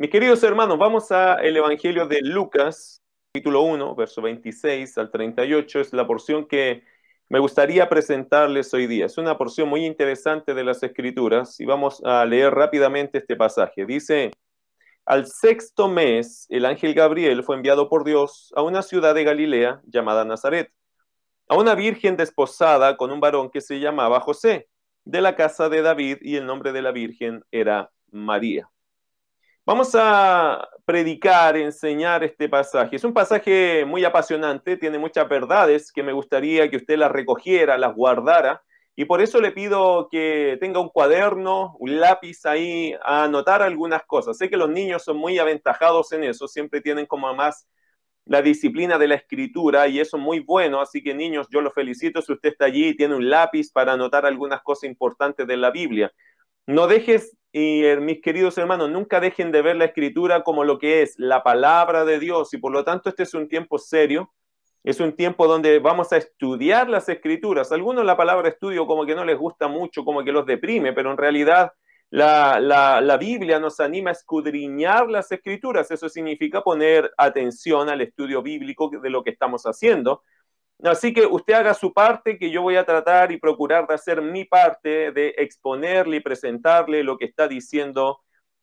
Mis queridos hermanos, vamos al Evangelio de Lucas, capítulo 1, verso 26 al 38. Es la porción que me gustaría presentarles hoy día. Es una porción muy interesante de las Escrituras y vamos a leer rápidamente este pasaje. Dice, al sexto mes, el ángel Gabriel fue enviado por Dios a una ciudad de Galilea llamada Nazaret, a una virgen desposada con un varón que se llamaba José, de la casa de David, y el nombre de la virgen era María. Vamos a predicar, enseñar este pasaje. Es un pasaje muy apasionante, tiene muchas verdades que me gustaría que usted las recogiera, las guardara, y por eso le pido que tenga un cuaderno, un lápiz ahí a anotar algunas cosas. Sé que los niños son muy aventajados en eso, siempre tienen como más la disciplina de la escritura y eso es muy bueno, así que niños, yo los felicito si usted está allí y tiene un lápiz para anotar algunas cosas importantes de la Biblia. No dejes, y eh, mis queridos hermanos, nunca dejen de ver la escritura como lo que es la palabra de Dios y por lo tanto este es un tiempo serio, es un tiempo donde vamos a estudiar las escrituras. algunos la palabra estudio como que no les gusta mucho, como que los deprime, pero en realidad la, la, la, Biblia nos anima a escudriñar las escrituras. Eso significa poner atención al estudio bíblico de lo que estamos haciendo. Así que usted haga su parte, que yo voy a tratar y procurar de hacer mi parte, de exponerle y presentarle lo que está diciendo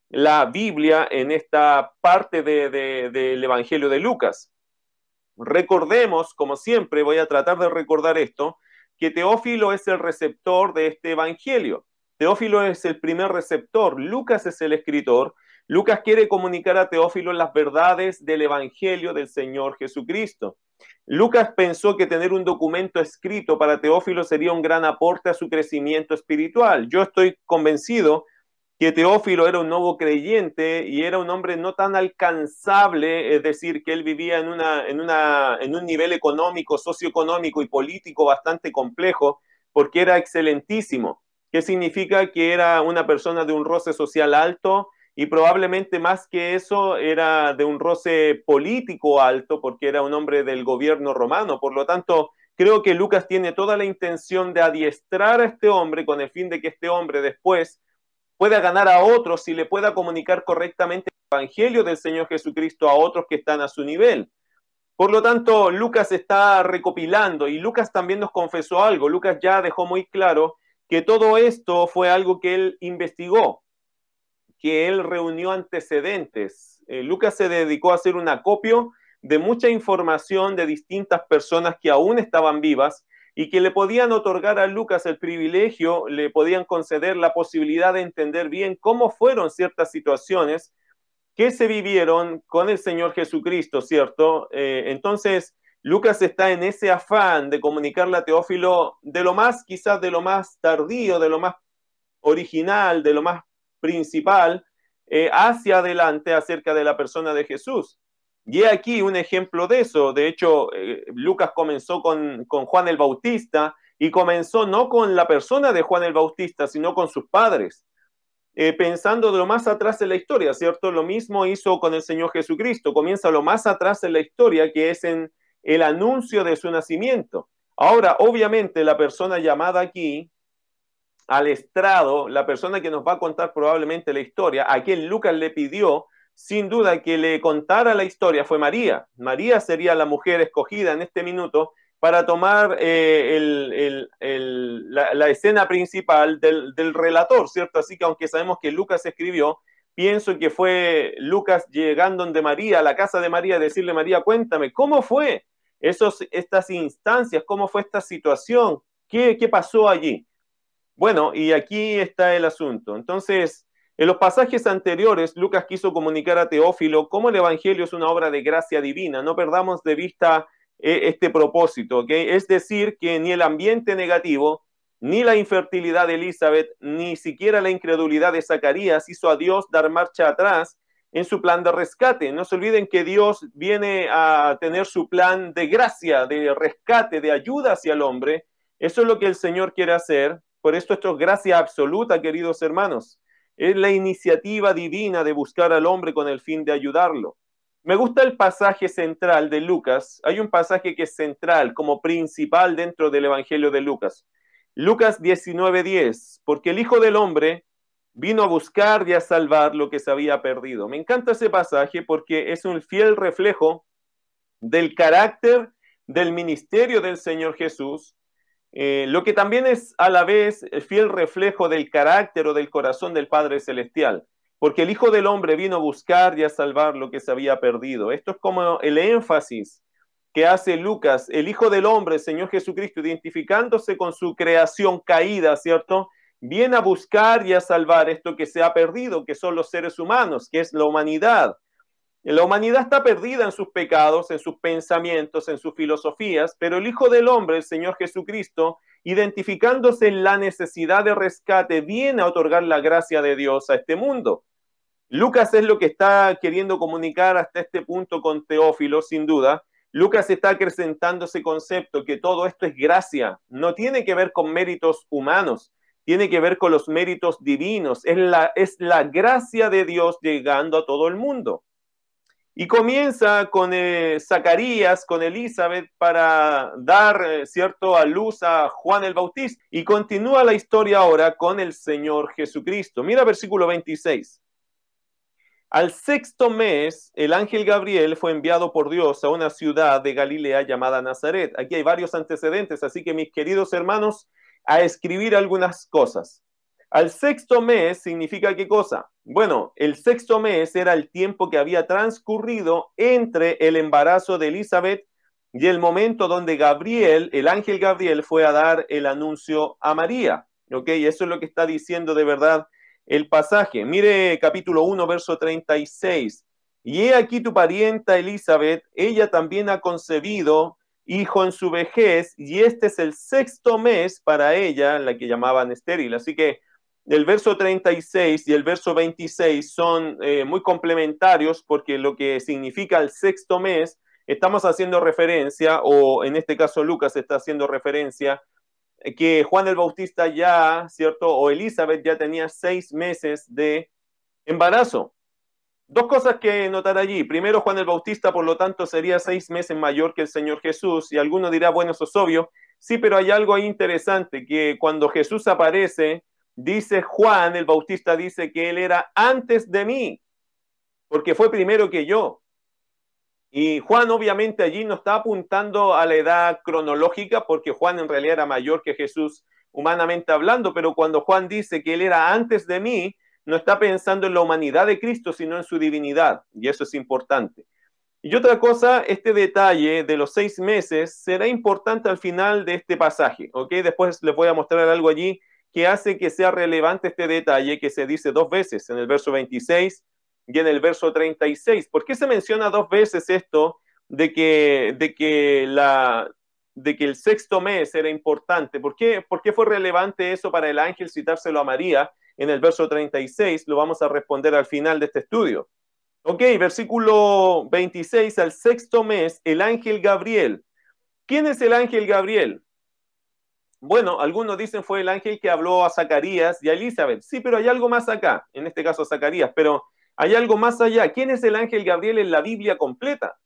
la Biblia en esta parte del Evangelio de Lucas. Recordemos, como siempre, voy a tratar de recordar esto, que Teófilo es el receptor de este Evangelio. Teófilo es el primer receptor, Lucas es el escritor. Lucas quiere comunicar a Teófilo las verdades del Evangelio del Señor Jesucristo. Lucas pensó que tener un documento escrito para Teófilo sería un gran aporte a su crecimiento espiritual. Yo estoy convencido que Teófilo era un nuevo creyente y era un hombre no tan alcanzable, es decir, que él vivía en, una, en, una, en un nivel económico, socioeconómico y político bastante complejo, porque era excelentísimo. ¿Qué significa que era una persona de un roce social alto? Y probablemente más que eso era de un roce político alto porque era un hombre del gobierno romano. Por lo tanto, creo que Lucas tiene toda la intención de adiestrar a este hombre con el fin de que este hombre después pueda ganar a otros y le pueda comunicar correctamente el Evangelio del Señor Jesucristo a otros que están a su nivel. Por lo tanto, Lucas está recopilando y Lucas también nos confesó algo. Lucas ya dejó muy claro que todo esto fue algo que él investigó que él reunió antecedentes. Eh, Lucas se dedicó a hacer un acopio de mucha información de distintas personas que aún estaban vivas y que le podían otorgar a Lucas el privilegio, le podían conceder la posibilidad de entender bien cómo fueron ciertas situaciones que se vivieron con el Señor Jesucristo, ¿cierto? Eh, entonces, Lucas está en ese afán de comunicarle a Teófilo de lo más, quizás de lo más tardío, de lo más original, de lo más principal eh, hacia adelante acerca de la persona de Jesús. Y aquí un ejemplo de eso. De hecho, eh, Lucas comenzó con, Juan el Bautista y comenzó no con la persona de Juan el Bautista, sino con sus padres. Eh, pensando de lo más atrás en la historia, ¿cierto? Lo mismo hizo con el Señor Jesucristo. Comienza lo más atrás en la historia, que es en el anuncio de su nacimiento. Ahora, obviamente, la persona llamada aquí al estrado, la persona que nos va a contar probablemente la historia, a quien Lucas le pidió, sin duda, que le contara la historia, fue María. María sería la mujer escogida en este minuto para tomar eh, la, escena principal del, del, relator, ¿cierto? Así que aunque sabemos que Lucas escribió, pienso que fue Lucas llegando María, a la casa de María, decirle, María, cuéntame, ¿cómo fue esos, estas instancias? ¿Cómo fue esta situación? ¿Qué, qué pasó allí? Bueno, y aquí está el asunto. Entonces, en los pasajes anteriores, Lucas quiso comunicar a Teófilo cómo el Evangelio es una obra de gracia divina. No perdamos de vista eh, este propósito, ¿ok? Es decir, que ni el ambiente negativo, ni la infertilidad de Elizabeth, ni siquiera la incredulidad de Zacarías hizo a Dios dar marcha atrás en su plan de rescate. No se olviden que Dios viene a tener su plan de gracia, de rescate, de ayuda hacia el hombre. Eso es lo que el Señor quiere hacer. Por esto esto es gracia absoluta, queridos hermanos. Es la iniciativa divina de buscar al hombre con el fin de ayudarlo. Me gusta el pasaje central de Lucas. Hay un pasaje que es central, como principal dentro del Evangelio de Lucas. Lucas 19:10, porque el Hijo del Hombre vino a buscar y a salvar lo que se había perdido. Me encanta ese pasaje porque es un fiel reflejo del carácter del ministerio del Señor Jesús, eh, lo que también es a la vez el fiel reflejo del carácter o del corazón del Padre Celestial, porque el Hijo del Hombre vino a buscar y a salvar lo que se había perdido. Esto es como el énfasis que hace Lucas, el Hijo del Hombre, Señor Jesucristo, identificándose con su creación caída, ¿cierto? Viene a buscar y a salvar esto que se ha perdido, que son los seres humanos, que es la humanidad. La humanidad está perdida en sus pecados, en sus pensamientos, en sus filosofías, pero el Hijo del Hombre, el Señor Jesucristo, identificándose en la necesidad de rescate, viene a otorgar la gracia de Dios a este mundo. Lucas es lo que está queriendo comunicar hasta este punto con Teófilo, sin duda. Lucas está acrecentando ese concepto que todo esto es gracia, no tiene que ver con méritos humanos, tiene que ver con los méritos divinos, es la, es la gracia de Dios llegando a todo el mundo. Y comienza con eh, Zacarías, con Elizabeth, para dar, eh, cierto, a luz a Juan el Bautista. Y continúa la historia ahora con el Señor Jesucristo. Mira versículo 26. Al sexto mes, el ángel Gabriel fue enviado por Dios a una ciudad de Galilea llamada Nazaret. Aquí hay varios antecedentes, así que mis queridos hermanos, a escribir algunas cosas. Al sexto mes significa qué cosa? Bueno, el sexto mes era el tiempo que había transcurrido entre el embarazo de Elizabeth y el momento donde Gabriel, el ángel Gabriel, fue a dar el anuncio a María. ¿Ok? Eso es lo que está diciendo de verdad el pasaje. Mire capítulo 1, verso 36. Y he aquí tu parienta Elizabeth, ella también ha concebido hijo en su vejez, y este es el sexto mes para ella, la que llamaban estéril. Así que el verso 36 y el verso 26 son eh, muy complementarios porque lo que significa el sexto mes, estamos haciendo referencia, o en este caso Lucas está haciendo referencia, eh, que Juan el Bautista ya, ¿cierto? O Elizabeth ya tenía seis meses de embarazo. Dos cosas que notar allí. Primero, Juan el Bautista, por lo tanto, sería seis meses mayor que el Señor Jesús. Y alguno dirá, bueno, eso es obvio. Sí, pero hay algo interesante, que cuando Jesús aparece, dice Juan el Bautista, dice que él era antes de mí, porque fue primero que yo. Y Juan obviamente allí no está apuntando a la edad cronológica, porque Juan en realidad era mayor que Jesús humanamente hablando, pero cuando Juan dice que él era antes de mí, no está pensando en la humanidad de Cristo, sino en su divinidad, y eso es importante. Y otra cosa, este detalle de los seis meses será importante al final de este pasaje, ¿ok? Después les voy a mostrar algo allí que hace que sea relevante este detalle que se dice dos veces en el verso 26 y en el verso 36. ¿Por qué se menciona dos veces esto de que, de que, la, de que el sexto mes era importante? ¿Por qué, ¿Por qué fue relevante eso para el ángel citárselo a María en el verso 36? Lo vamos a responder al final de este estudio. Ok, versículo 26, al sexto mes, el ángel Gabriel. ¿Quién es el ángel Gabriel? Bueno, algunos dicen fue el ángel que habló a Zacarías y a Elizabeth. Sí, pero hay algo más acá, en este caso a Zacarías, pero hay algo más allá. ¿Quién es el ángel Gabriel en la Biblia completa?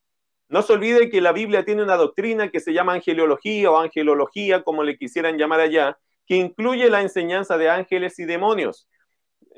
No se olvide que la Biblia tiene una doctrina que se llama angelología o angelología, como le quisieran llamar allá, que incluye la enseñanza de ángeles y demonios.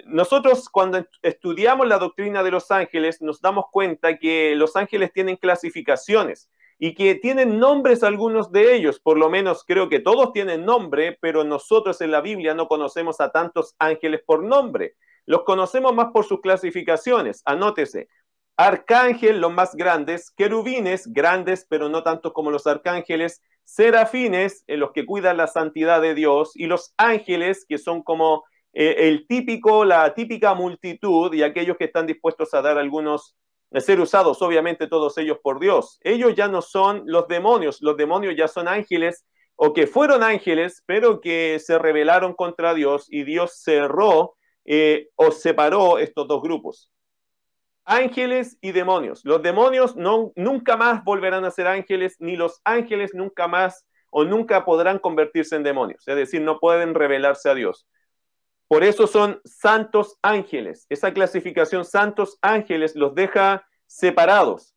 Nosotros cuando estudiamos la doctrina de los ángeles nos damos cuenta que los ángeles tienen clasificaciones y que tienen nombres algunos de ellos, por lo menos creo que todos tienen nombre, pero nosotros en la Biblia no conocemos a tantos ángeles por nombre. Los conocemos más por sus clasificaciones. Anótese. Arcángel, los más grandes, querubines, grandes, pero no tanto como los arcángeles, serafines, en los que cuidan la santidad de Dios, y los ángeles, que son como eh, el típico, la típica multitud y aquellos que están dispuestos a dar algunos ser usados obviamente todos ellos por Dios. Ellos ya no son los demonios, los demonios ya son ángeles o que fueron ángeles, pero que se rebelaron contra Dios y Dios cerró eh, o separó estos dos grupos. Ángeles y demonios. Los demonios no, nunca más volverán a ser ángeles, ni los ángeles nunca más o nunca podrán convertirse en demonios. Es decir, no pueden revelarse a Dios. Por eso son santos ángeles. Esa clasificación santos ángeles los deja separados.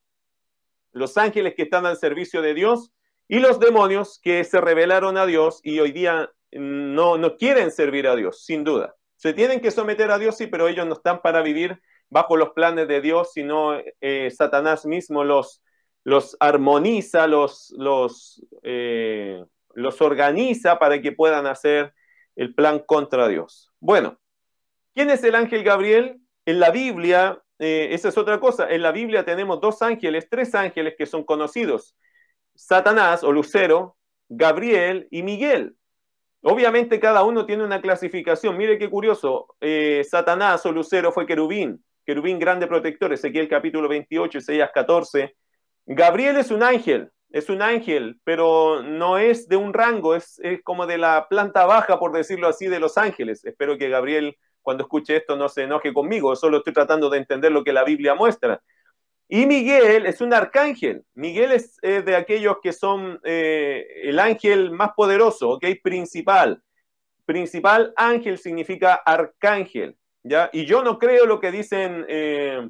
Los ángeles que están al servicio de Dios y los demonios que se rebelaron a Dios y hoy día no, no quieren servir a Dios, sin duda. Se tienen que someter a Dios, sí, pero ellos no están para vivir bajo los planes de Dios, sino eh, Satanás mismo los, los armoniza, los, los, eh, los organiza para que puedan hacer el plan contra Dios. Bueno, ¿quién es el ángel Gabriel? En la Biblia, eh, esa es otra cosa, en la Biblia tenemos dos ángeles, tres ángeles que son conocidos, Satanás o Lucero, Gabriel y Miguel. Obviamente cada uno tiene una clasificación. Mire qué curioso. Eh, Satanás o Lucero fue querubín, querubín grande protector, Ezequiel capítulo 28, Isaías 14. Gabriel es un ángel, es un ángel, pero no es de un rango, es, es, como de la planta baja, por decirlo así, de los ángeles. Espero que Gabriel, cuando escuche esto, no se enoje conmigo, solo estoy tratando de entender lo que la Biblia muestra. Y Miguel es un arcángel. Miguel es de aquellos que son eh, el ángel más poderoso, ¿ok? Principal. Principal ángel significa arcángel, ¿ya? Y yo no creo lo que dicen, eh,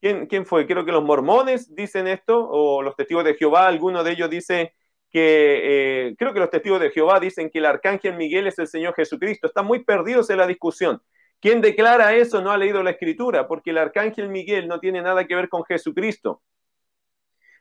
¿quién, ¿quién, fue? Creo que los mormones dicen esto, o los testigos de Jehová, alguno de ellos dice que, eh, creo que los testigos de Jehová dicen que el arcángel Miguel es el Señor Jesucristo. Están muy perdidos en la discusión. Quien declara eso no ha leído la escritura, porque el arcángel Miguel no tiene nada que ver con Jesucristo.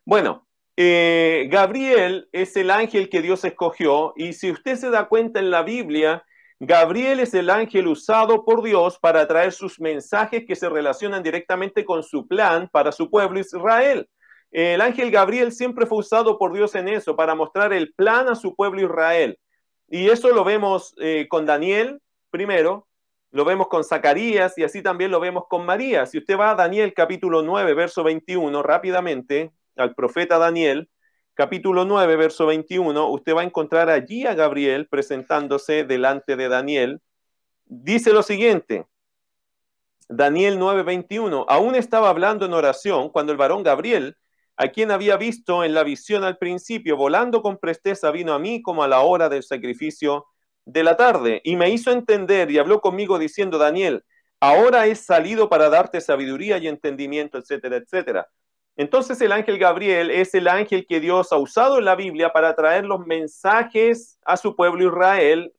Bueno, eh, Gabriel es el ángel que Dios escogió, y si usted se da cuenta en la Biblia, Gabriel es el ángel usado por Dios para traer sus mensajes que se relacionan directamente con su plan para su pueblo Israel. El ángel Gabriel siempre fue usado por Dios en eso, para mostrar el plan a su pueblo Israel. Y eso lo vemos eh, con Daniel primero, lo vemos con Zacarías y así también lo vemos con María. Si usted va a Daniel capítulo 9, verso 21, rápidamente, al profeta Daniel, capítulo 9, verso 21, usted va a encontrar allí a Gabriel presentándose delante de Daniel. Dice lo siguiente, Daniel 9, 21, aún estaba hablando en oración cuando el varón Gabriel, a quien había visto en la visión al principio, volando con presteza, vino a mí como a la hora del sacrificio de la tarde y me hizo entender y habló conmigo diciendo, Daniel, ahora he salido para darte sabiduría y entendimiento, etcétera, etcétera. Entonces el ángel Gabriel es el ángel que Dios ha usado en la Biblia para traer los mensajes a su pueblo Israel,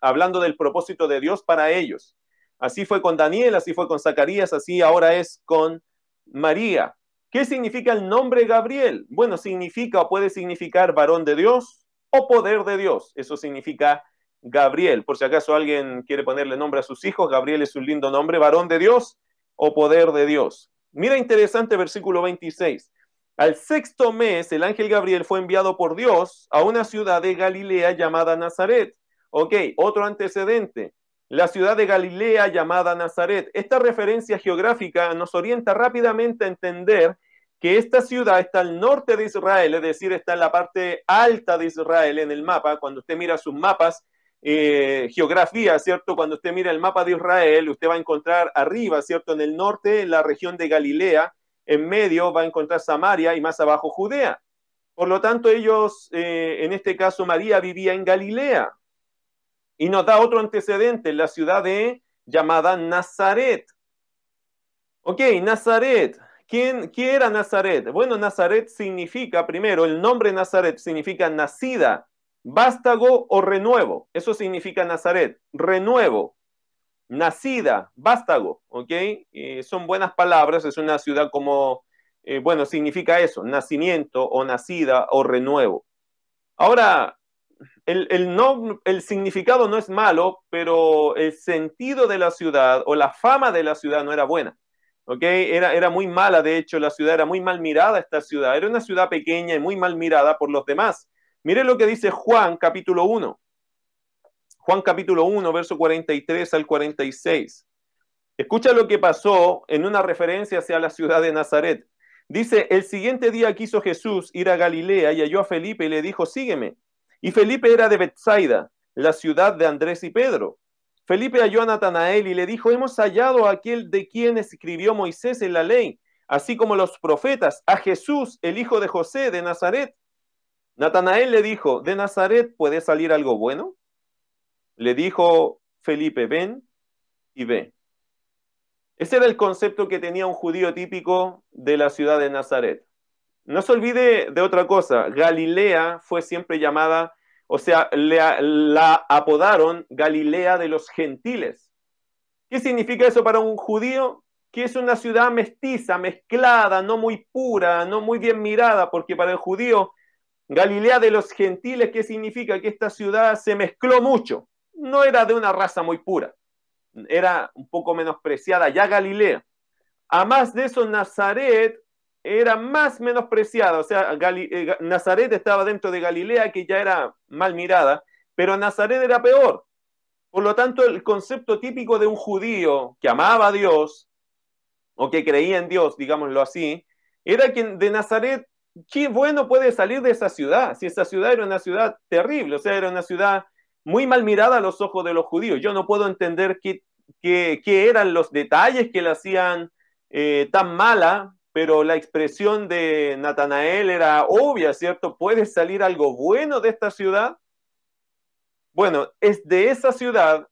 hablando del propósito de Dios para ellos. Así fue con Daniel, así fue con Zacarías, así ahora es con María. ¿Qué significa el nombre Gabriel? Bueno, significa o puede significar varón de Dios, o poder de Dios. Eso significa Gabriel. Por si acaso alguien quiere ponerle nombre a sus hijos, Gabriel es un lindo nombre, varón de Dios o poder de Dios. Mira interesante versículo 26. Al sexto mes, el ángel Gabriel fue enviado por Dios a una ciudad de Galilea llamada Nazaret. Ok, otro antecedente. La ciudad de Galilea llamada Nazaret. Esta referencia geográfica nos orienta rápidamente a entender que esta ciudad está al norte de Israel, es decir, está en la parte alta de Israel en el mapa. Cuando usted mira sus mapas, eh, geografía, ¿cierto? Cuando usted mira el mapa de Israel, usted va a encontrar arriba, ¿cierto? En el norte, la región de Galilea, en medio va a encontrar Samaria y más abajo Judea. Por lo tanto, ellos, eh, en este caso María, vivía en Galilea. Y nos da otro antecedente, la ciudad de llamada Nazaret. Ok, Nazaret. ¿Quién, ¿Quién era Nazaret? Bueno, Nazaret significa, primero, el nombre Nazaret significa nacida, vástago o renuevo. Eso significa Nazaret, renuevo, nacida, vástago, ¿ok? son buenas palabras, es una ciudad como, eh, bueno, significa eso, nacimiento o nacida o renuevo. Ahora, el, no, el significado no es malo, pero el sentido de la ciudad o la fama de la ciudad no era buena. Era, era muy mala, de hecho, la ciudad era muy mal mirada esta ciudad. Era una ciudad pequeña y muy mal mirada por los demás. Mire lo que dice Juan capítulo 1. Juan capítulo 1, verso 43 al 46. Escucha lo que pasó en una referencia hacia la ciudad de Nazaret. Dice, el siguiente día quiso Jesús ir a Galilea y halló a Felipe y le dijo, sígueme. Y Felipe era de Bethsaida, la ciudad de Andrés y Pedro. Felipe halló a Natanael y le dijo, hemos hallado a aquel de quien escribió Moisés en la ley, así como los profetas, a Jesús, el hijo de José de Nazaret. Natanael le dijo, ¿de Nazaret puede salir algo bueno? Le dijo Felipe, ven y ve. Ese era el concepto que tenía un judío típico de la ciudad de Nazaret. No se olvide de otra cosa, Galilea fue siempre llamada o sea, la apodaron Galilea de los gentiles. ¿Qué significa eso para un judío? Que es una ciudad mestiza, mezclada, no muy pura, no muy bien mirada, porque para el judío, Galilea de los gentiles, ¿qué significa? Que esta ciudad se mezcló mucho. No era de una raza muy pura, era un poco menospreciada ya Galilea. A más de eso, Nazaret era más menospreciada, o sea, eh, Nazaret estaba dentro de Galilea, que ya era mal mirada, pero Nazaret era peor. Por lo tanto, el concepto típico de un judío que amaba a Dios, o que creía en Dios, digámoslo así, era que de Nazaret, qué bueno puede salir de esa ciudad, si esa ciudad era una ciudad terrible, o sea, era una ciudad muy mal mirada a los ojos de los judíos. Yo no puedo entender qué, eran los detalles que la hacían eh, tan mala, pero la expresión de Natanael era obvia, ¿cierto? ¿Puede salir algo bueno de esta ciudad? Bueno, es de esa ciudad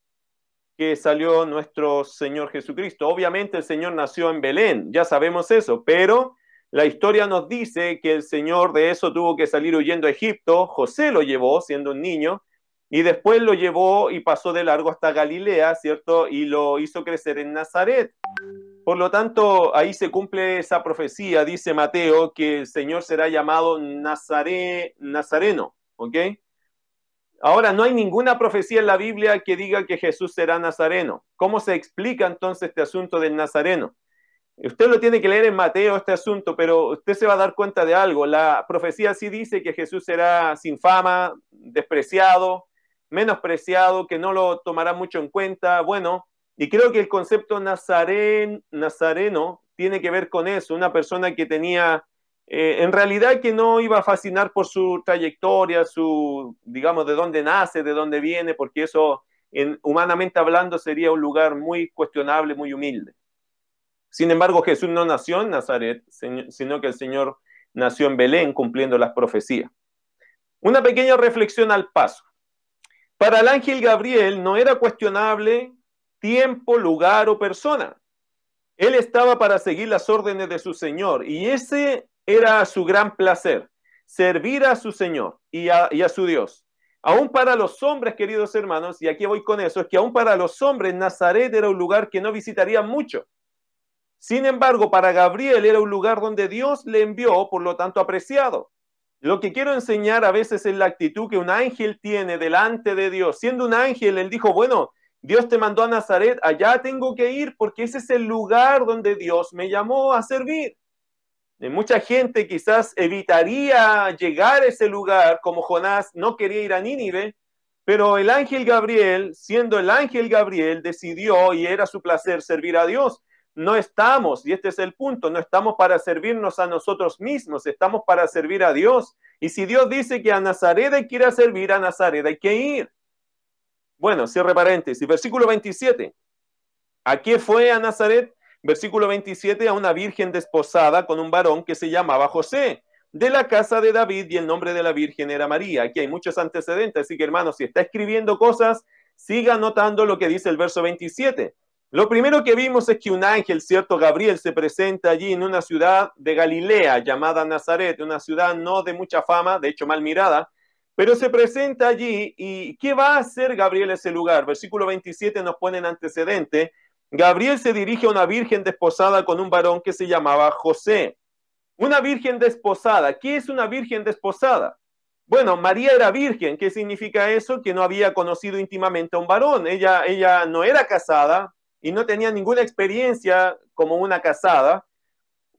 que salió nuestro Señor Jesucristo. Obviamente el Señor nació en Belén, ya sabemos eso, pero la historia nos dice que el Señor de eso tuvo que salir huyendo a Egipto, José lo llevó siendo un niño, y después lo llevó y pasó de largo hasta Galilea, ¿cierto? Y lo hizo crecer en Nazaret. Por lo tanto, ahí se cumple esa profecía, dice Mateo, que el Señor será llamado Nazaré, Nazareno, ¿ok? Ahora, no hay ninguna profecía en la Biblia que diga que Jesús será nazareno. ¿Cómo se explica entonces este asunto del nazareno? Usted lo tiene que leer en Mateo este asunto, pero usted se va a dar cuenta de algo. La profecía sí dice que Jesús será sin fama, despreciado, menospreciado, que no lo tomará mucho en cuenta. Bueno, y creo que el concepto nazaren, nazareno tiene que ver con eso, una persona que tenía, eh, en realidad que no iba a fascinar por su trayectoria, su, digamos, de dónde nace, de dónde viene, porque eso, en, humanamente hablando, sería un lugar muy cuestionable, muy humilde. Sin embargo, Jesús no nació en Nazaret, sino que el Señor nació en Belén cumpliendo las profecías. Una pequeña reflexión al paso. Para el ángel Gabriel no era cuestionable tiempo, lugar o persona. Él estaba para seguir las órdenes de su Señor y ese era su gran placer, servir a su Señor y a, su Dios. Aún para los hombres, queridos hermanos, y aquí voy con eso, es que aún para los hombres Nazaret era un lugar que no visitarían mucho. Sin embargo, para Gabriel era un lugar donde Dios le envió, por lo tanto apreciado. Lo que quiero enseñar a veces es la actitud que un ángel tiene delante de Dios. Siendo un ángel, él dijo, bueno, Dios te mandó a Nazaret, allá tengo que ir porque ese es el lugar donde Dios me llamó a servir. mucha gente quizás evitaría llegar a ese lugar, como Jonás no quería ir a Nínive, pero el ángel Gabriel, siendo el ángel Gabriel, decidió y era su placer servir a Dios. No estamos, y este es el punto, no estamos para servirnos a nosotros mismos, estamos para servir a Dios. Y si Dios dice que a Nazaret hay que ir a servir, a Nazaret hay que ir. Bueno, cierre paréntesis. Versículo 27. ¿A qué fue a Nazaret? Versículo 27, a una virgen desposada con un varón que se llamaba José, de la casa de David, y el nombre de la virgen era María. Aquí hay muchos antecedentes, así que hermanos, si está escribiendo cosas, siga notando lo que dice el verso 27. Lo primero que vimos es que un ángel, cierto, Gabriel, se presenta allí en una ciudad de Galilea llamada Nazaret, una ciudad no de mucha fama, de hecho mal mirada, pero se presenta allí y ¿qué va a hacer Gabriel ese lugar? Versículo 27 nos pone en antecedente. Gabriel se dirige a una virgen desposada con un varón que se llamaba José. Una virgen desposada. ¿Qué es una virgen desposada? Bueno, María era virgen. ¿Qué significa eso? Que no había conocido íntimamente a un varón. Ella, ella no era casada y no tenía ninguna experiencia como una casada,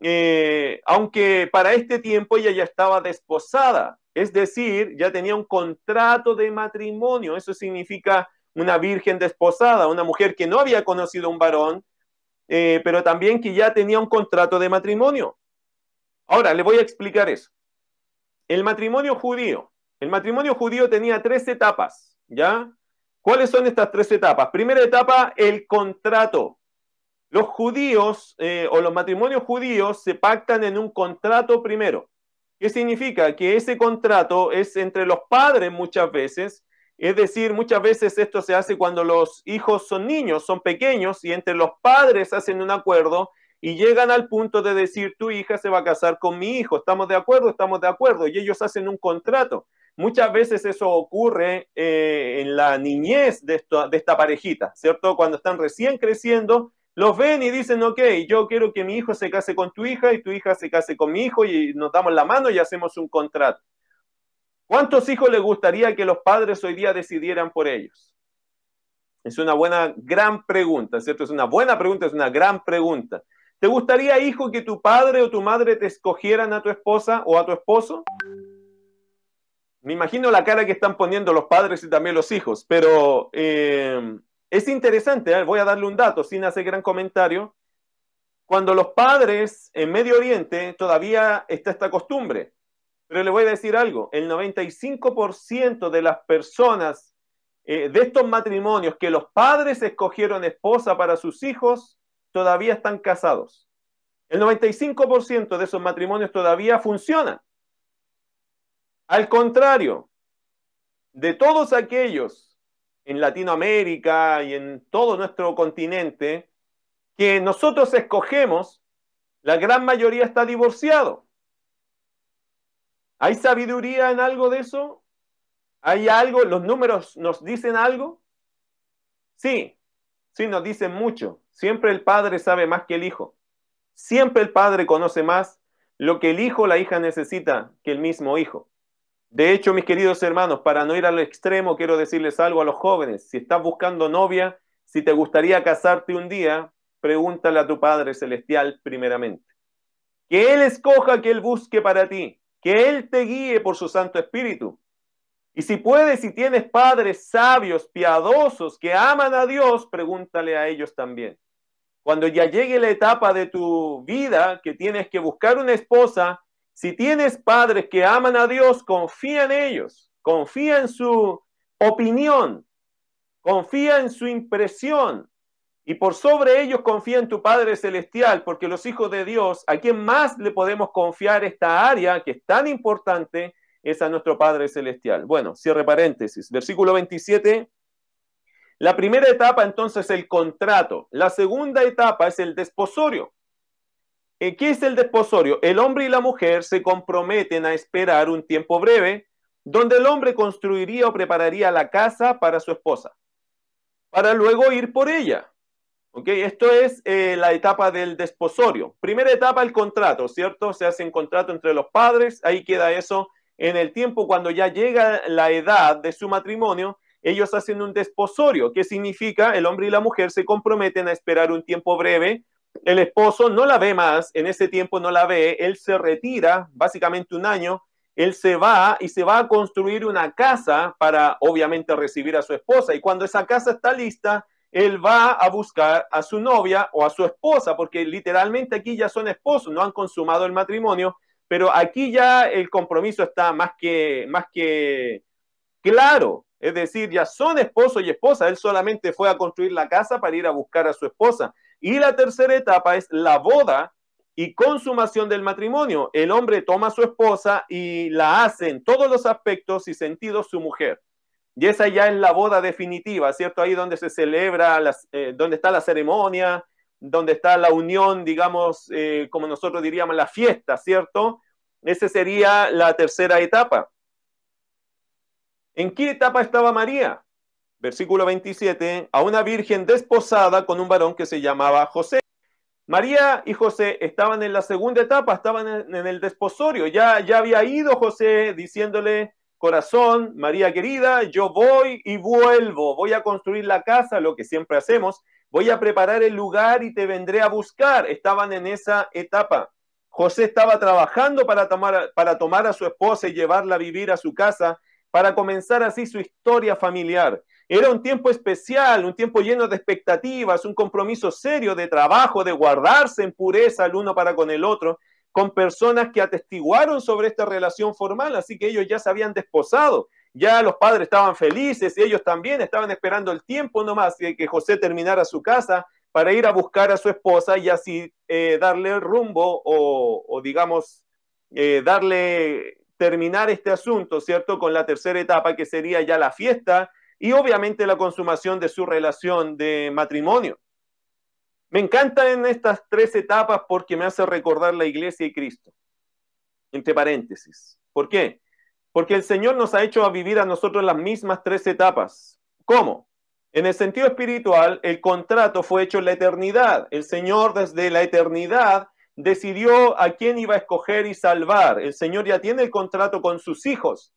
eh, aunque para este tiempo ella ya estaba desposada. Es decir, ya tenía un contrato de matrimonio. Eso significa una virgen desposada, una mujer que no había conocido un varón, eh, pero también que ya tenía un contrato de matrimonio. Ahora, le voy a explicar eso. El matrimonio judío. El matrimonio judío tenía tres etapas, ¿ya? ¿Cuáles son estas tres etapas? Primera etapa, el contrato. Los judíos eh, o los matrimonios judíos se pactan en un contrato primero. ¿Qué significa? Que ese contrato es entre los padres muchas veces, es decir, muchas veces esto se hace cuando los hijos son niños, son pequeños, y entre los padres hacen un acuerdo y llegan al punto de decir, tu hija se va a casar con mi hijo, ¿estamos de acuerdo? Estamos de acuerdo, y ellos hacen un contrato. Muchas veces eso ocurre eh, en la niñez de, de esta parejita, ¿cierto? Cuando están recién creciendo, los ven y dicen, ok, yo quiero que mi hijo se case con tu hija y tu hija se case con mi hijo y nos damos la mano y hacemos un contrato. ¿Cuántos hijos les gustaría que los padres hoy día decidieran por ellos? Es una buena, gran pregunta, ¿cierto? Es una buena pregunta, es una gran pregunta. ¿Te gustaría, hijo, que tu padre o tu madre te escogieran a tu esposa o a tu esposo? Me imagino la cara que están poniendo los padres y también los hijos, pero eh, es interesante, ¿eh? voy a darle un dato sin hacer gran comentario. Cuando los padres en Medio Oriente todavía está esta costumbre, pero le voy a decir algo, el 95% de las personas eh, de estos matrimonios que los padres escogieron esposa para sus hijos, todavía están casados. El 95% de esos matrimonios todavía funcionan. Al contrario, de todos aquellos en Latinoamérica y en todo nuestro continente que nosotros escogemos, la gran mayoría está divorciado. ¿Hay sabiduría en algo de eso? ¿Hay algo? ¿Los números nos dicen algo? Sí, sí, nos dicen mucho. Siempre el padre sabe más que el hijo. Siempre el padre conoce más lo que el hijo o la hija necesita que el mismo hijo. De hecho, mis queridos hermanos, para no ir al extremo, quiero decirles algo a los jóvenes. Si estás buscando novia, si te gustaría casarte un día, pregúntale a tu Padre Celestial primeramente. Que Él escoja, que Él busque para ti, que Él te guíe por su Santo Espíritu. Y si puedes, si tienes padres sabios, piadosos, que aman a Dios, pregúntale a ellos también. Cuando ya llegue la etapa de tu vida que tienes que buscar una esposa, si tienes padres que aman a Dios, confía en ellos, confía en su opinión, confía en su impresión y por sobre ellos confía en tu Padre Celestial, porque los hijos de Dios, a quien más le podemos confiar esta área que es tan importante, es a nuestro Padre Celestial. Bueno, cierre paréntesis. Versículo 27. La primera etapa entonces es el contrato. La segunda etapa es el desposorio. Eh, ¿Qué es el desposorio? El hombre y la mujer se comprometen a esperar un tiempo breve donde el hombre construiría o prepararía la casa para su esposa, para luego ir por ella. ¿Ok? Esto es eh, la etapa del desposorio. Primera etapa, el contrato, ¿cierto? Se hace un contrato entre los padres, ahí queda eso en el tiempo cuando ya llega la edad de su matrimonio, ellos hacen un desposorio, que significa el hombre y la mujer se comprometen a esperar un tiempo breve. El esposo no la ve más, en ese tiempo no la ve, él se retira, básicamente un año, él se va y se va a construir una casa para obviamente recibir a su esposa. Y cuando esa casa está lista, él va a buscar a su novia o a su esposa, porque literalmente aquí ya son esposos, no han consumado el matrimonio, pero aquí ya el compromiso está más que, más que claro. Es decir, ya son esposo y esposa. Él solamente fue a construir la casa para ir a buscar a su esposa. Y la tercera etapa es la boda y consumación del matrimonio. El hombre toma a su esposa y la hace en todos los aspectos y sentidos su mujer. Y esa ya es la boda definitiva, ¿cierto? Ahí donde se celebra, eh, donde está la ceremonia, donde está la unión, digamos, eh, como nosotros diríamos, la fiesta, ¿cierto? Esa sería la tercera etapa. ¿En qué etapa estaba María? Versículo 27, a una virgen desposada con un varón que se llamaba José. María y José estaban en la segunda etapa, estaban en, el desposorio. Ya, ya había ido José diciéndole, corazón, María querida, yo voy y vuelvo, voy a construir la casa, lo que siempre hacemos, voy a preparar el lugar y te vendré a buscar. Estaban en esa etapa. José estaba trabajando para tomar, para tomar a su esposa y llevarla a vivir a su casa, para comenzar así su historia familiar. Era un tiempo especial, un tiempo lleno de expectativas, un compromiso serio de trabajo, de guardarse en pureza el uno para con el otro, con personas que atestiguaron sobre esta relación formal, así que ellos ya se habían desposado, ya los padres estaban felices y ellos también estaban esperando el tiempo nomás de que José terminara su casa para ir a buscar a su esposa y así eh, darle rumbo o, digamos, eh, darle, terminar este asunto, ¿cierto? Con la tercera etapa que sería ya la fiesta y obviamente la consumación de su relación de matrimonio. Me encantan estas tres etapas porque me hace recordar la iglesia y Cristo. Entre paréntesis. ¿Por qué? Porque el Señor nos ha hecho a vivir a nosotros las mismas tres etapas. ¿Cómo? En el sentido espiritual, el contrato fue hecho en la eternidad. El Señor desde la eternidad decidió a quién iba a escoger y salvar. El Señor ya tiene el contrato con sus hijos.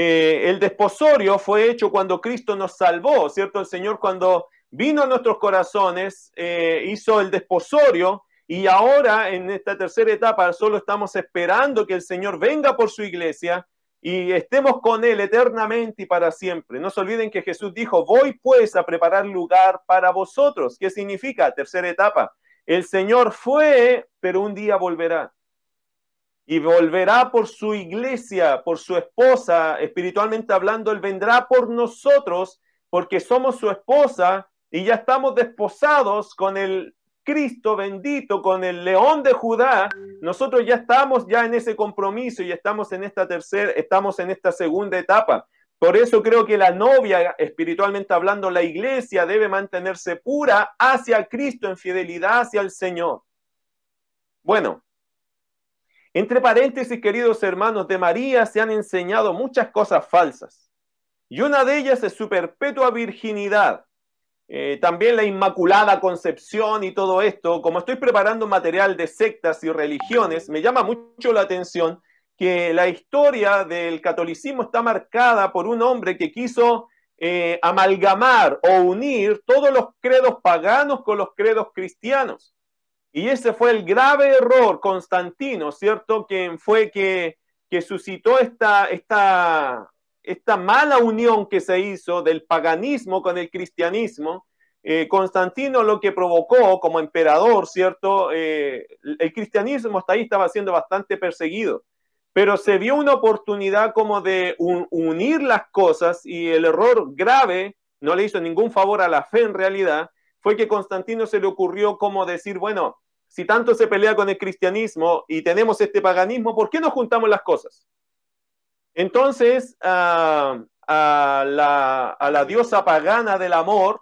Eh, el desposorio fue hecho cuando Cristo nos salvó, ¿cierto? El Señor cuando vino a nuestros corazones eh, hizo el desposorio y ahora en esta tercera etapa solo estamos esperando que el Señor venga por su iglesia y estemos con Él eternamente y para siempre. No se olviden que Jesús dijo, voy pues a preparar lugar para vosotros. ¿Qué significa? Tercera etapa. El Señor fue, pero un día volverá. Y volverá por su iglesia, por su esposa, espiritualmente hablando, Él vendrá por nosotros porque somos su esposa y ya estamos desposados con el Cristo bendito, con el león de Judá, nosotros ya estamos ya en ese compromiso y estamos en esta tercera, estamos en esta segunda etapa. Por eso creo que la novia, espiritualmente hablando, la iglesia debe mantenerse pura hacia Cristo en fidelidad hacia el Señor. Bueno, entre paréntesis, queridos hermanos, de María se han enseñado muchas cosas falsas. Y una de ellas es su perpetua virginidad. Eh, también la Inmaculada Concepción y todo esto, como estoy preparando material de sectas y religiones, me llama mucho la atención que la historia del catolicismo está marcada por un hombre que quiso eh, amalgamar o unir todos los credos paganos con los credos cristianos. Y ese fue el grave error, Constantino, ¿cierto? Quien fue que, que suscitó esta, esta, esta mala unión que se hizo del paganismo con el cristianismo, eh, Constantino lo que provocó como emperador, ¿cierto? Eh, el cristianismo hasta ahí estaba siendo bastante perseguido, pero se vio una oportunidad como de unir las cosas y el error grave, no le hizo ningún favor a la fe en realidad, fue que Constantino se le ocurrió como decir, bueno, si tanto se pelea con el cristianismo y tenemos este paganismo, ¿por qué no juntamos las cosas? Entonces, a, la, diosa pagana del amor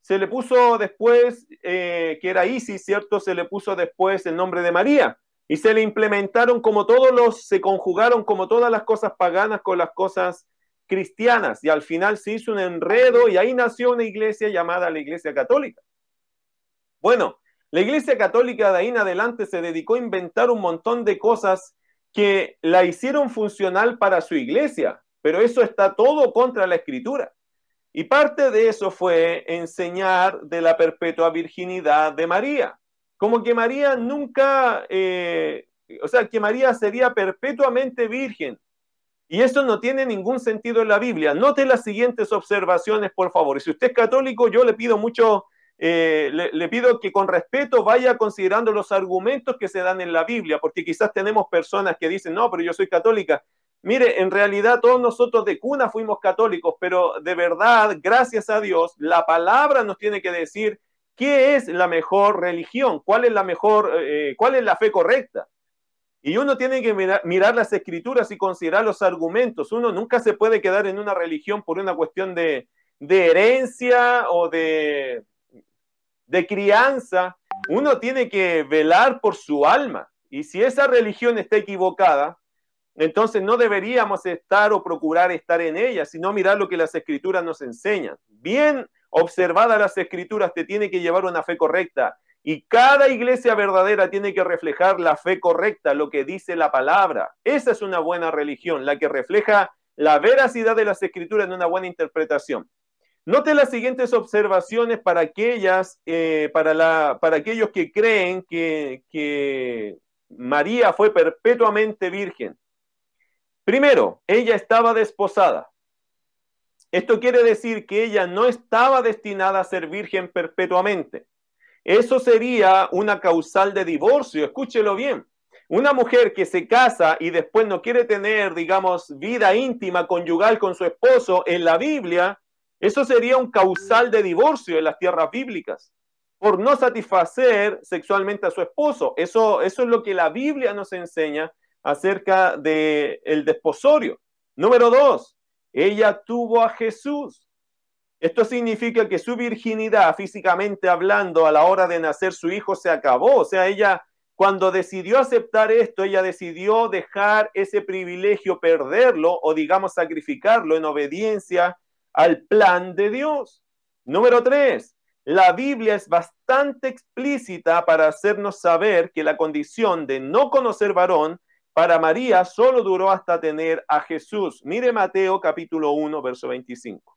se le puso después, eh, que era Isis, ¿cierto? Se le puso después el nombre de María. Y se le implementaron como todos los, se conjugaron como todas las cosas paganas con las cosas cristianas. Y al final se hizo un enredo y ahí nació una iglesia llamada la Iglesia Católica. Bueno, la Iglesia Católica de ahí en adelante se dedicó a inventar un montón de cosas que la hicieron funcional para su iglesia, pero eso está todo contra la escritura. Y parte de eso fue enseñar de la perpetua virginidad de María, como que María nunca, eh, o sea, que María sería perpetuamente virgen. Y eso no tiene ningún sentido en la Biblia. Note las siguientes observaciones, por favor. Y si usted es católico, yo le pido mucho eh, le, pido que con respeto vaya considerando los argumentos que se dan en la Biblia, porque quizás tenemos personas que dicen, no, pero yo soy católica. Mire, en realidad todos nosotros de cuna fuimos católicos, pero de verdad, gracias a Dios, la palabra nos tiene que decir qué es la mejor religión, cuál es la mejor, eh, cuál es la fe correcta. Y uno tiene que mirar, las escrituras y considerar los argumentos. Uno nunca se puede quedar en una religión por una cuestión de herencia o de, de crianza, uno tiene que velar por su alma. Y si esa religión está equivocada, entonces no deberíamos estar o procurar estar en ella, sino mirar lo que las escrituras nos enseñan. Bien observadas las escrituras te tiene que llevar una fe correcta. Y cada iglesia verdadera tiene que reflejar la fe correcta, lo que dice la palabra. Esa es una buena religión, la que refleja la veracidad de las escrituras en una buena interpretación. Note las siguientes observaciones para, aquellas, eh, para, la, para aquellos que creen que, que María fue perpetuamente virgen. Primero, ella estaba desposada. Esto quiere decir que ella no estaba destinada a ser virgen perpetuamente. Eso sería una causal de divorcio, escúchelo bien. Una mujer que se casa y después no quiere tener, digamos, vida íntima conyugal con su esposo, en la Biblia eso sería un causal de divorcio en las tierras bíblicas por no satisfacer sexualmente a su esposo. Eso, eso es lo que la Biblia nos enseña acerca del el desposorio. Número dos, ella tuvo a Jesús. Esto significa que su virginidad, físicamente hablando, a la hora de nacer su hijo se acabó. O sea, ella cuando decidió aceptar esto, ella decidió dejar ese privilegio, perderlo o digamos sacrificarlo en obediencia al plan de Dios. Número tres, la Biblia es bastante explícita para hacernos saber que la condición de no conocer varón para María solo duró hasta tener a Jesús. Mire Mateo capítulo 1, verso 25.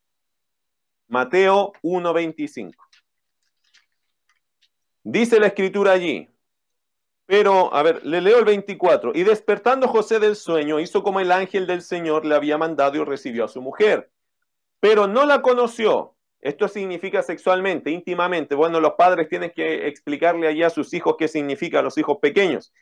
Mateo 1, 25. Dice la escritura allí, pero, a ver, le leo el 24. Y despertando José del sueño, hizo como el ángel del Señor le había mandado y recibió a su mujer. Pero no la conoció esto significa sexualmente, íntimamente. Bueno, los padres tienen que explicarle allá a sus hijos qué significa a los hijos pequeños.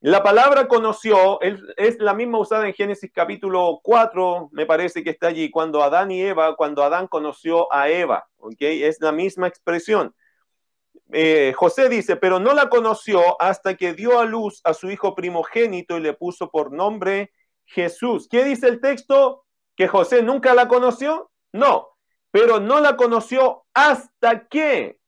La palabra conoció es, la misma usada en Génesis capítulo 4, me parece que está allí, cuando Adán y Eva, cuando Adán conoció a Eva, ¿ok? Es la misma expresión. Eh, José dice, pero no la conoció hasta que dio a luz a su hijo primogénito y le puso por nombre Jesús. ¿Qué dice el texto? ¿Que José nunca la conoció? No, pero no la conoció hasta que,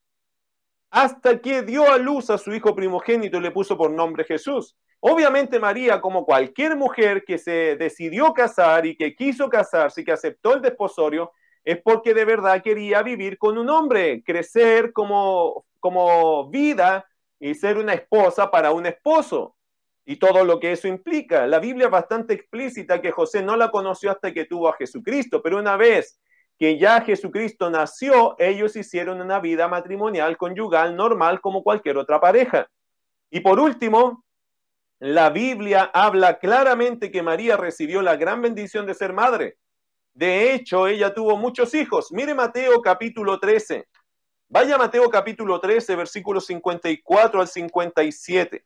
hasta que dio a luz a su hijo primogénito y le puso por nombre Jesús. Obviamente María, como cualquier mujer que se decidió casar y que quiso casarse y que aceptó el desposorio, es porque de verdad quería vivir con un hombre, crecer como, como vida y ser una esposa para un esposo y todo lo que eso implica. La Biblia es bastante explícita que José no la conoció hasta que tuvo a Jesucristo, pero una vez que ya Jesucristo nació, ellos hicieron una vida matrimonial, conyugal, normal, como cualquier otra pareja. Y por último, la Biblia habla claramente que María recibió la gran bendición de ser madre. De hecho, ella tuvo muchos hijos. Mire Mateo capítulo 13. Vaya Mateo capítulo 13, versículos 54 al 57.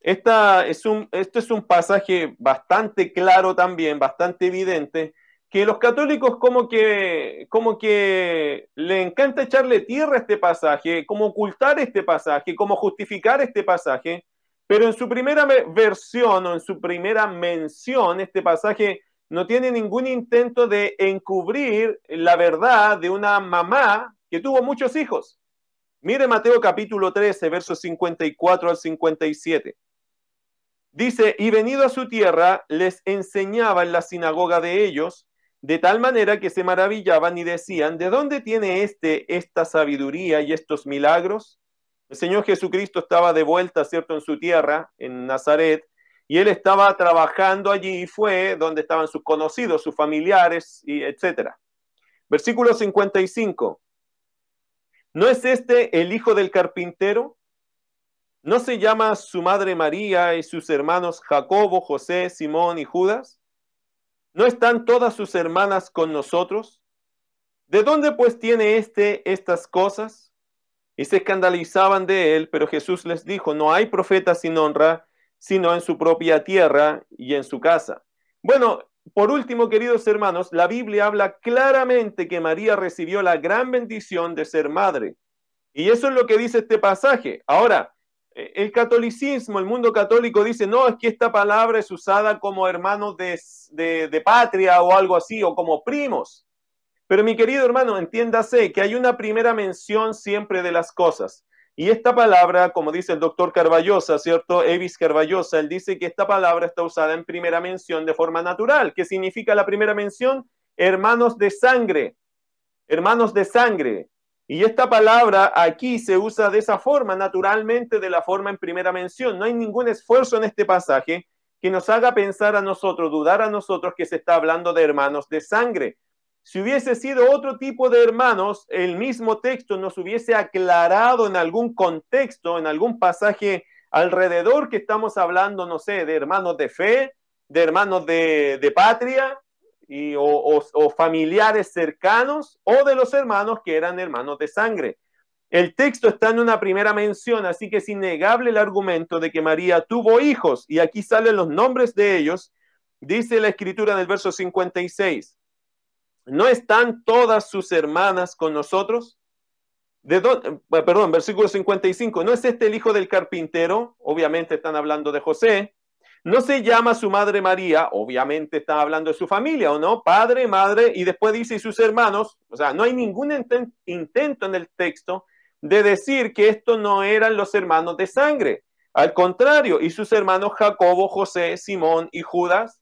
Esta es un, este es un pasaje bastante claro también, bastante evidente, que los católicos como que, como que le encanta echarle tierra a este pasaje, como ocultar este pasaje, como justificar este pasaje, pero en su primera versión o en su primera mención, este pasaje no tiene ningún intento de encubrir la verdad de una mamá que tuvo muchos hijos. Mire Mateo capítulo 13, versos 54 al 57. Dice, y venido a su tierra, les enseñaba en la sinagoga de ellos, de tal manera que se maravillaban y decían, ¿de dónde tiene este esta sabiduría y estos milagros? El Señor Jesucristo estaba de vuelta, ¿cierto?, en su tierra, en Nazaret, y él estaba trabajando allí y fue donde estaban sus conocidos, sus familiares, y etcétera. Versículo 55. ¿No es este el hijo del carpintero? ¿No se llama su madre María y sus hermanos Jacobo, José, Simón y Judas? ¿No están todas sus hermanas con nosotros? ¿De dónde pues tiene éste estas cosas? Y se escandalizaban de él, pero Jesús les dijo, no hay profeta sin honra, sino en su propia tierra y en su casa. Bueno, por último, queridos hermanos, la Biblia habla claramente que María recibió la gran bendición de ser madre. Y eso es lo que dice este pasaje. Ahora, el catolicismo, el mundo católico dice, no, es que esta palabra es usada como hermanos de, patria o algo así, o como primos. Pero mi querido hermano, entiéndase que hay una primera mención siempre de las cosas. Y esta palabra, como dice el doctor Carballosa, ¿cierto? Evis Carballosa, él dice que esta palabra está usada en primera mención de forma natural. ¿Qué significa la primera mención? Hermanos de sangre. Hermanos de sangre. Y esta palabra aquí se usa de esa forma, naturalmente, de la forma en primera mención. No hay ningún esfuerzo en este pasaje que nos haga pensar a nosotros, dudar a nosotros que se está hablando de hermanos de sangre. Si hubiese sido otro tipo de hermanos, el mismo texto nos hubiese aclarado en algún contexto, en algún pasaje alrededor que estamos hablando, no sé, de hermanos de fe, de hermanos de, patria, y, o, familiares cercanos o de los hermanos que eran hermanos de sangre. El texto está en una primera mención, así que es innegable el argumento de que María tuvo hijos, y aquí salen los nombres de ellos. Dice la escritura en el verso 56, ¿no están todas sus hermanas con nosotros? ¿De dónde? Perdón, versículo 55, ¿no es este el hijo del carpintero? Obviamente están hablando de José. No se llama su madre María, obviamente está hablando de su familia, ¿o no? Padre, madre, y después dice y sus hermanos. O sea, no hay ningún intento en el texto de decir que estos no eran los hermanos de sangre. Al contrario, y sus hermanos Jacobo, José, Simón y Judas.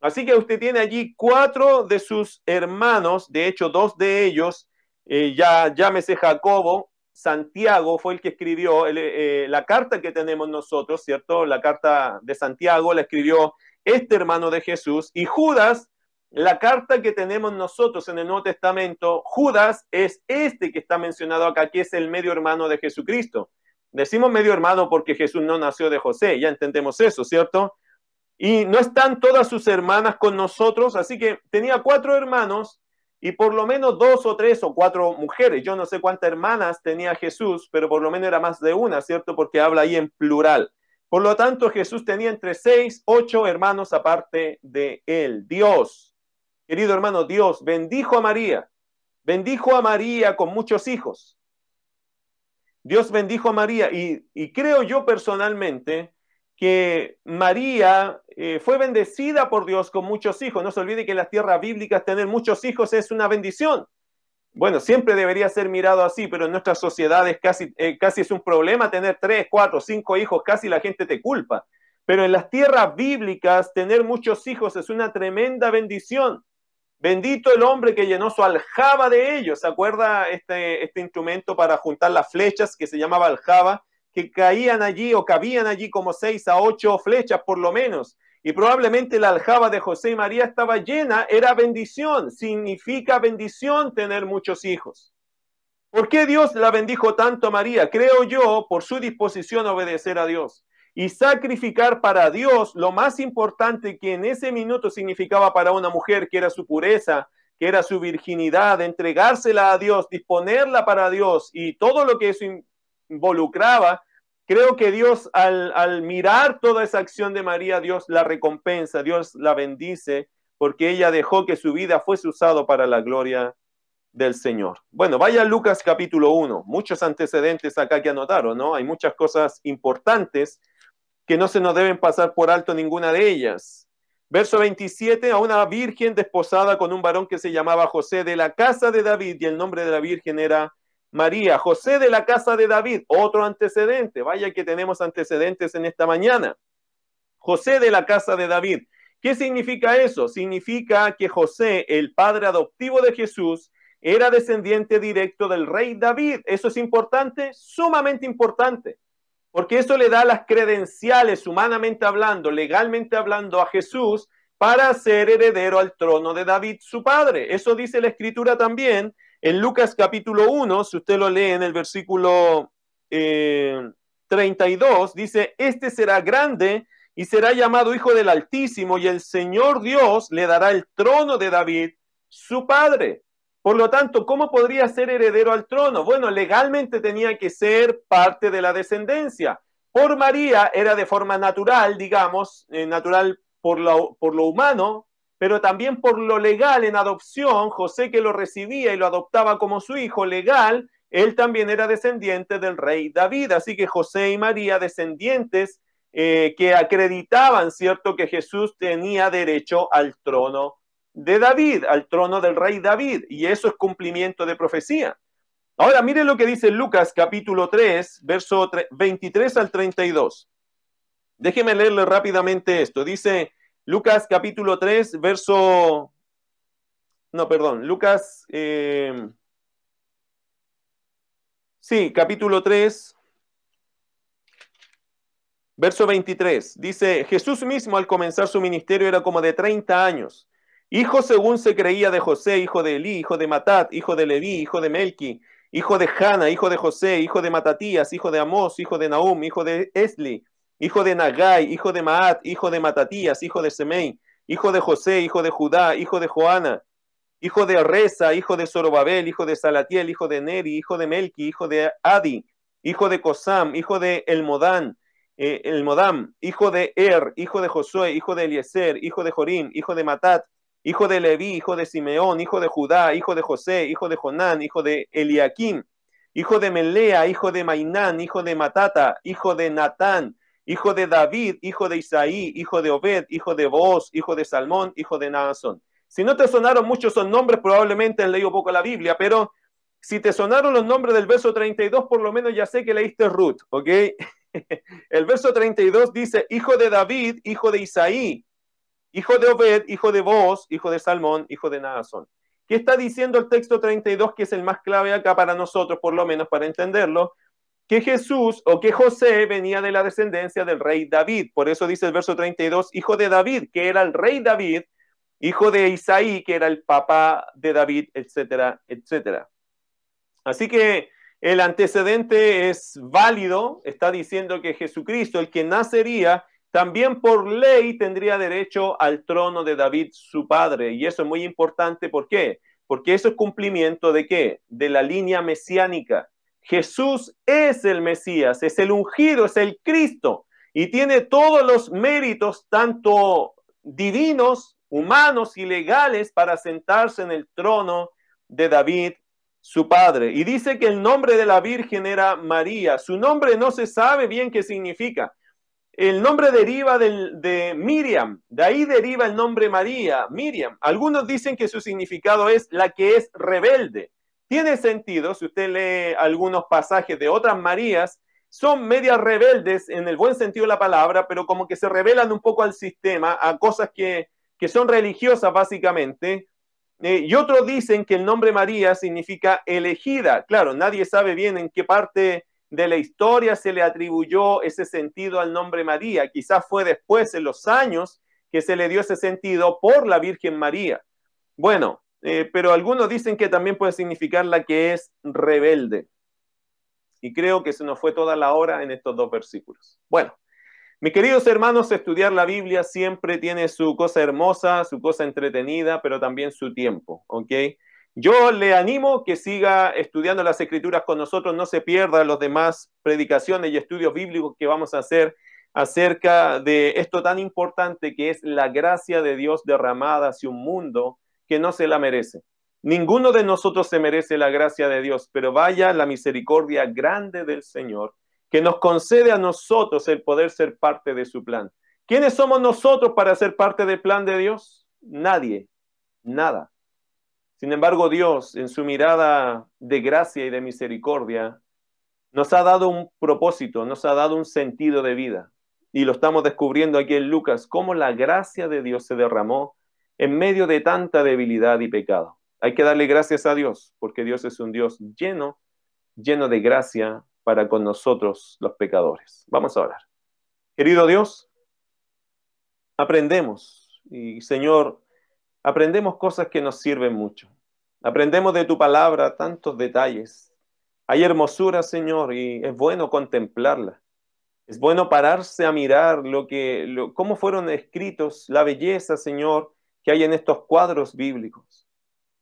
Así que usted tiene allí cuatro de sus hermanos, de hecho dos de ellos, eh, ya llámese Jacobo, Santiago fue el que escribió eh, la carta que tenemos nosotros, ¿cierto? La carta de Santiago la escribió este hermano de Jesús y Judas, la carta que tenemos nosotros en el Nuevo Testamento, Judas es este que está mencionado acá, que es el medio hermano de Jesucristo. Decimos medio hermano porque Jesús no nació de José, ya entendemos eso, ¿cierto? Y no están todas sus hermanas con nosotros, así que tenía cuatro hermanos y por lo menos dos o tres o cuatro mujeres. Yo no sé cuántas hermanas tenía Jesús, pero por lo menos era más de una, ¿cierto? Porque habla ahí en plural. Por lo tanto, Jesús tenía entre seis, ocho hermanos aparte de él. Dios, querido hermano, Dios bendijo a María, bendijo a María con muchos hijos. Dios bendijo a María y, creo yo personalmente que María eh, fue bendecida por Dios con muchos hijos. No se olvide que en las tierras bíblicas tener muchos hijos es una bendición. Bueno, siempre debería ser mirado así, pero en nuestras sociedades casi, eh, casi es un problema tener tres, cuatro, cinco hijos, casi la gente te culpa. Pero en las tierras bíblicas tener muchos hijos es una tremenda bendición. Bendito el hombre que llenó su aljaba de ellos. ¿Se acuerda este, este instrumento para juntar las flechas que se llamaba aljaba? Que caían allí o cabían allí como seis a ocho flechas por lo menos. Y probablemente la aljaba de José y María estaba llena, era bendición. Significa bendición tener muchos hijos. ¿Por qué Dios la bendijo tanto a María? Creo yo, por su disposición a obedecer a Dios y sacrificar para Dios lo más importante que en ese minuto significaba para una mujer, que era su pureza, que era su virginidad, entregársela a Dios, disponerla para Dios y todo lo que eso involucraba, creo que Dios al, al mirar toda esa acción de María, Dios la recompensa, Dios la bendice, porque ella dejó que su vida fuese usado para la gloria del Señor. Bueno, vaya Lucas capítulo 1, muchos antecedentes acá que anotaron, ¿no? Hay muchas cosas importantes que no se nos deben pasar por alto ninguna de ellas. Verso 27, a una virgen desposada con un varón que se llamaba José de la casa de David, y el nombre de la virgen era María. José de la casa de David, otro antecedente. Vaya que tenemos antecedentes en esta mañana. José de la casa de David. ¿Qué significa eso? Significa que José, el padre adoptivo de Jesús, era descendiente directo del rey David. ¿Eso es importante? Sumamente importante porque eso le da las credenciales, humanamente hablando, legalmente hablando, a Jesús para ser heredero al trono de David, su padre. Eso dice la escritura también en Lucas capítulo 1, si usted lo lee en el versículo 32, eh, dice, este será grande y será llamado Hijo del Altísimo y el Señor Dios le dará el trono de David, su padre. Por lo tanto, ¿cómo podría ser heredero al trono? Bueno, legalmente tenía que ser parte de la descendencia. Por María era de forma natural, digamos, eh, natural por lo humano, pero también por lo legal en adopción, José que lo recibía y lo adoptaba como su hijo legal, él también era descendiente del rey David. Así que José y María, descendientes eh, que acreditaban, ¿cierto?, que Jesús tenía derecho al trono de David, al trono del rey David, y eso es cumplimiento de profecía. Ahora miren lo que dice Lucas capítulo 3, verso 23 al 32. Déjeme leerle rápidamente esto. Dice Lucas capítulo 3, verso... No, perdón, Lucas... Eh, sí, capítulo 3, verso 23. Dice, Jesús mismo al comenzar su ministerio era como de 30 años Hijo según se creía de José, hijo de Elí, hijo de Matat, hijo de Leví, hijo de Melki, hijo de Hanna, hijo de José, hijo de Matatías, hijo de Amós, hijo de Nahum, hijo de Esli, hijo de Nagai, hijo de Maat, hijo de Matatías, hijo de Semei, hijo de José, hijo de Judá, hijo de Joana, hijo de Reza, hijo de Zorobabel, hijo de Salatiel, hijo de Neri, hijo de Melki, hijo de Adi, hijo de Cosam, hijo de Elmodán, eh, Elmodam, hijo de Er, hijo de Josué, hijo de Eliezer, hijo de Jorim, hijo de Matat, hijo de Leví, hijo de Simeón, hijo de Judá, hijo de José, hijo de Jonán, hijo de Eliakim, hijo de Melea, hijo de Mainán, hijo de Matata, hijo de Natán, hijo de David, hijo de Isaí, hijo de Obed, hijo de Boaz, hijo de Salmón, hijo de Naasón. Si no te sonaron muchos son nombres, probablemente han leído poco la Biblia, pero si te sonaron los nombres del verso 32, por lo menos ya sé que leíste Ruth, ¿ok? El verso 32 dice, hijo de David, hijo de Isaí, hijo de Obed, hijo de Boz, hijo de Salmón, hijo de Naasón. ¿Qué está diciendo el texto 32, que es el más clave acá para nosotros, por lo menos para entenderlo? Que Jesús o que José venía de la descendencia del rey David. Por eso dice el verso 32, hijo de David, que era el rey David, hijo de Isaí, que era el papá de David, etcétera, etcétera. Así que el antecedente es válido, está diciendo que Jesucristo, el que nacería, también por ley tendría derecho al trono de David, su padre. Y eso es muy importante, ¿por qué? Porque eso es cumplimiento de qué? De la línea mesiánica. Jesús es el Mesías, es el ungido, es el Cristo y tiene todos los méritos, tanto divinos, humanos y legales, para sentarse en el trono de David su padre. Y dice que el nombre de la Virgen era María. Su nombre no se sabe bien qué significa. El nombre deriva de Miriam, de ahí deriva el nombre María, Miriam. Algunos dicen que su significado es la que es rebelde. Tiene sentido, si usted lee algunos pasajes de otras Marías, son medias rebeldes en el buen sentido de la palabra, pero como que se revelan un poco al sistema, a cosas que, que son religiosas básicamente, eh, y otros dicen que el nombre María significa elegida. Claro, nadie sabe bien en qué parte de la historia se le atribuyó ese sentido al nombre María. Quizás fue después, en los años, que se le dio ese sentido por la Virgen María. Bueno, eh, pero algunos dicen que también puede significar la que es rebelde. Y creo que se nos fue toda la hora en estos dos versículos. Bueno, mis queridos hermanos, estudiar la Biblia siempre tiene su cosa hermosa, su cosa entretenida, pero también su tiempo, ¿ok? Yo le animo que siga estudiando las escrituras con nosotros, no se pierda los demás predicaciones y estudios bíblicos que vamos a hacer acerca de esto tan importante que es la gracia de Dios derramada hacia un mundo que no se la merece. Ninguno de nosotros se merece la gracia de Dios, pero vaya la misericordia grande del Señor que nos concede a nosotros el poder ser parte de su plan. ¿Quiénes somos nosotros para ser parte del plan de Dios? Nadie, nada. Sin embargo, Dios, en su mirada de gracia y de misericordia, nos ha dado un propósito, nos ha dado un sentido de vida. Y lo estamos descubriendo aquí en Lucas, cómo la gracia de Dios se derramó en medio de tanta debilidad y pecado. Hay que darle gracias a Dios, porque Dios es un Dios lleno, lleno de gracia para con nosotros los pecadores. Vamos a orar. Querido Dios, aprendemos y Señor, aprendemos cosas que nos sirven mucho. Aprendemos de tu palabra tantos detalles. Hay hermosura, Señor, y es bueno contemplarla. Es bueno pararse a mirar lo que, lo, cómo fueron escritos, la belleza, Señor, que hay en estos cuadros bíblicos.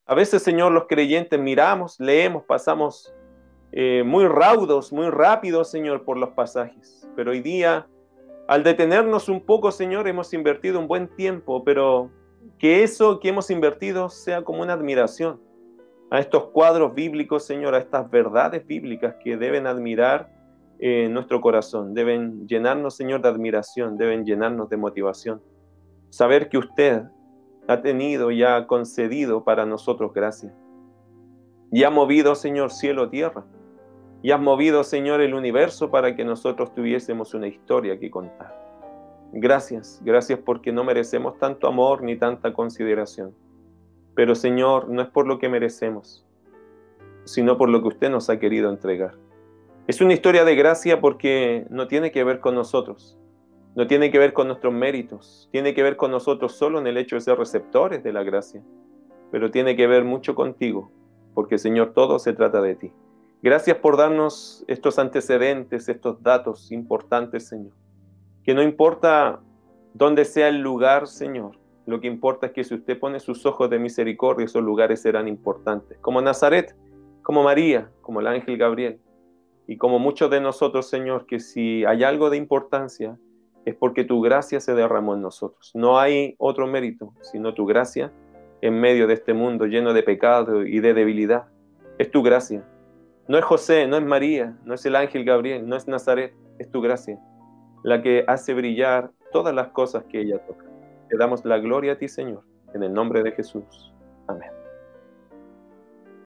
A veces, Señor, los creyentes miramos, leemos, pasamos eh, muy raudos, muy rápidos, Señor, por los pasajes. Pero hoy día, al detenernos un poco, Señor, hemos invertido un buen tiempo, pero que eso que hemos invertido sea como una admiración a estos cuadros bíblicos, Señor, a estas verdades bíblicas que deben admirar eh, nuestro corazón, deben llenarnos, Señor, de admiración, deben llenarnos de motivación. Saber que usted ha tenido y ha concedido para nosotros gracia. Y ha movido, Señor, cielo, tierra y has movido, Señor, el universo para que nosotros tuviésemos una historia que contar. Gracias, gracias porque no merecemos tanto amor ni tanta consideración. Pero, Señor, no es por lo que merecemos, sino por lo que usted nos ha querido entregar. Es una historia de gracia porque no tiene que ver con nosotros, no tiene que ver con nuestros méritos, tiene que ver con nosotros solo en el hecho de ser receptores de la gracia, pero tiene que ver mucho contigo, porque Señor, todo se trata de ti. Gracias por darnos estos antecedentes, estos datos importantes, Señor. Que no importa dónde sea el lugar, Señor, lo que importa es que si usted pone sus ojos de misericordia, esos lugares serán importantes. Como Nazaret, como María, como el ángel Gabriel. Y como muchos de nosotros, Señor, que si hay algo de importancia, es porque tu gracia se derramó en nosotros. No hay otro mérito, sino tu gracia en medio de este mundo lleno de pecado y de debilidad. Es tu gracia. No es José, no es María, no es el ángel Gabriel, no es Nazaret, es tu gracia, la que hace brillar todas las cosas que ella toca. Te damos la gloria a ti, Señor, en el nombre de Jesús. Amén.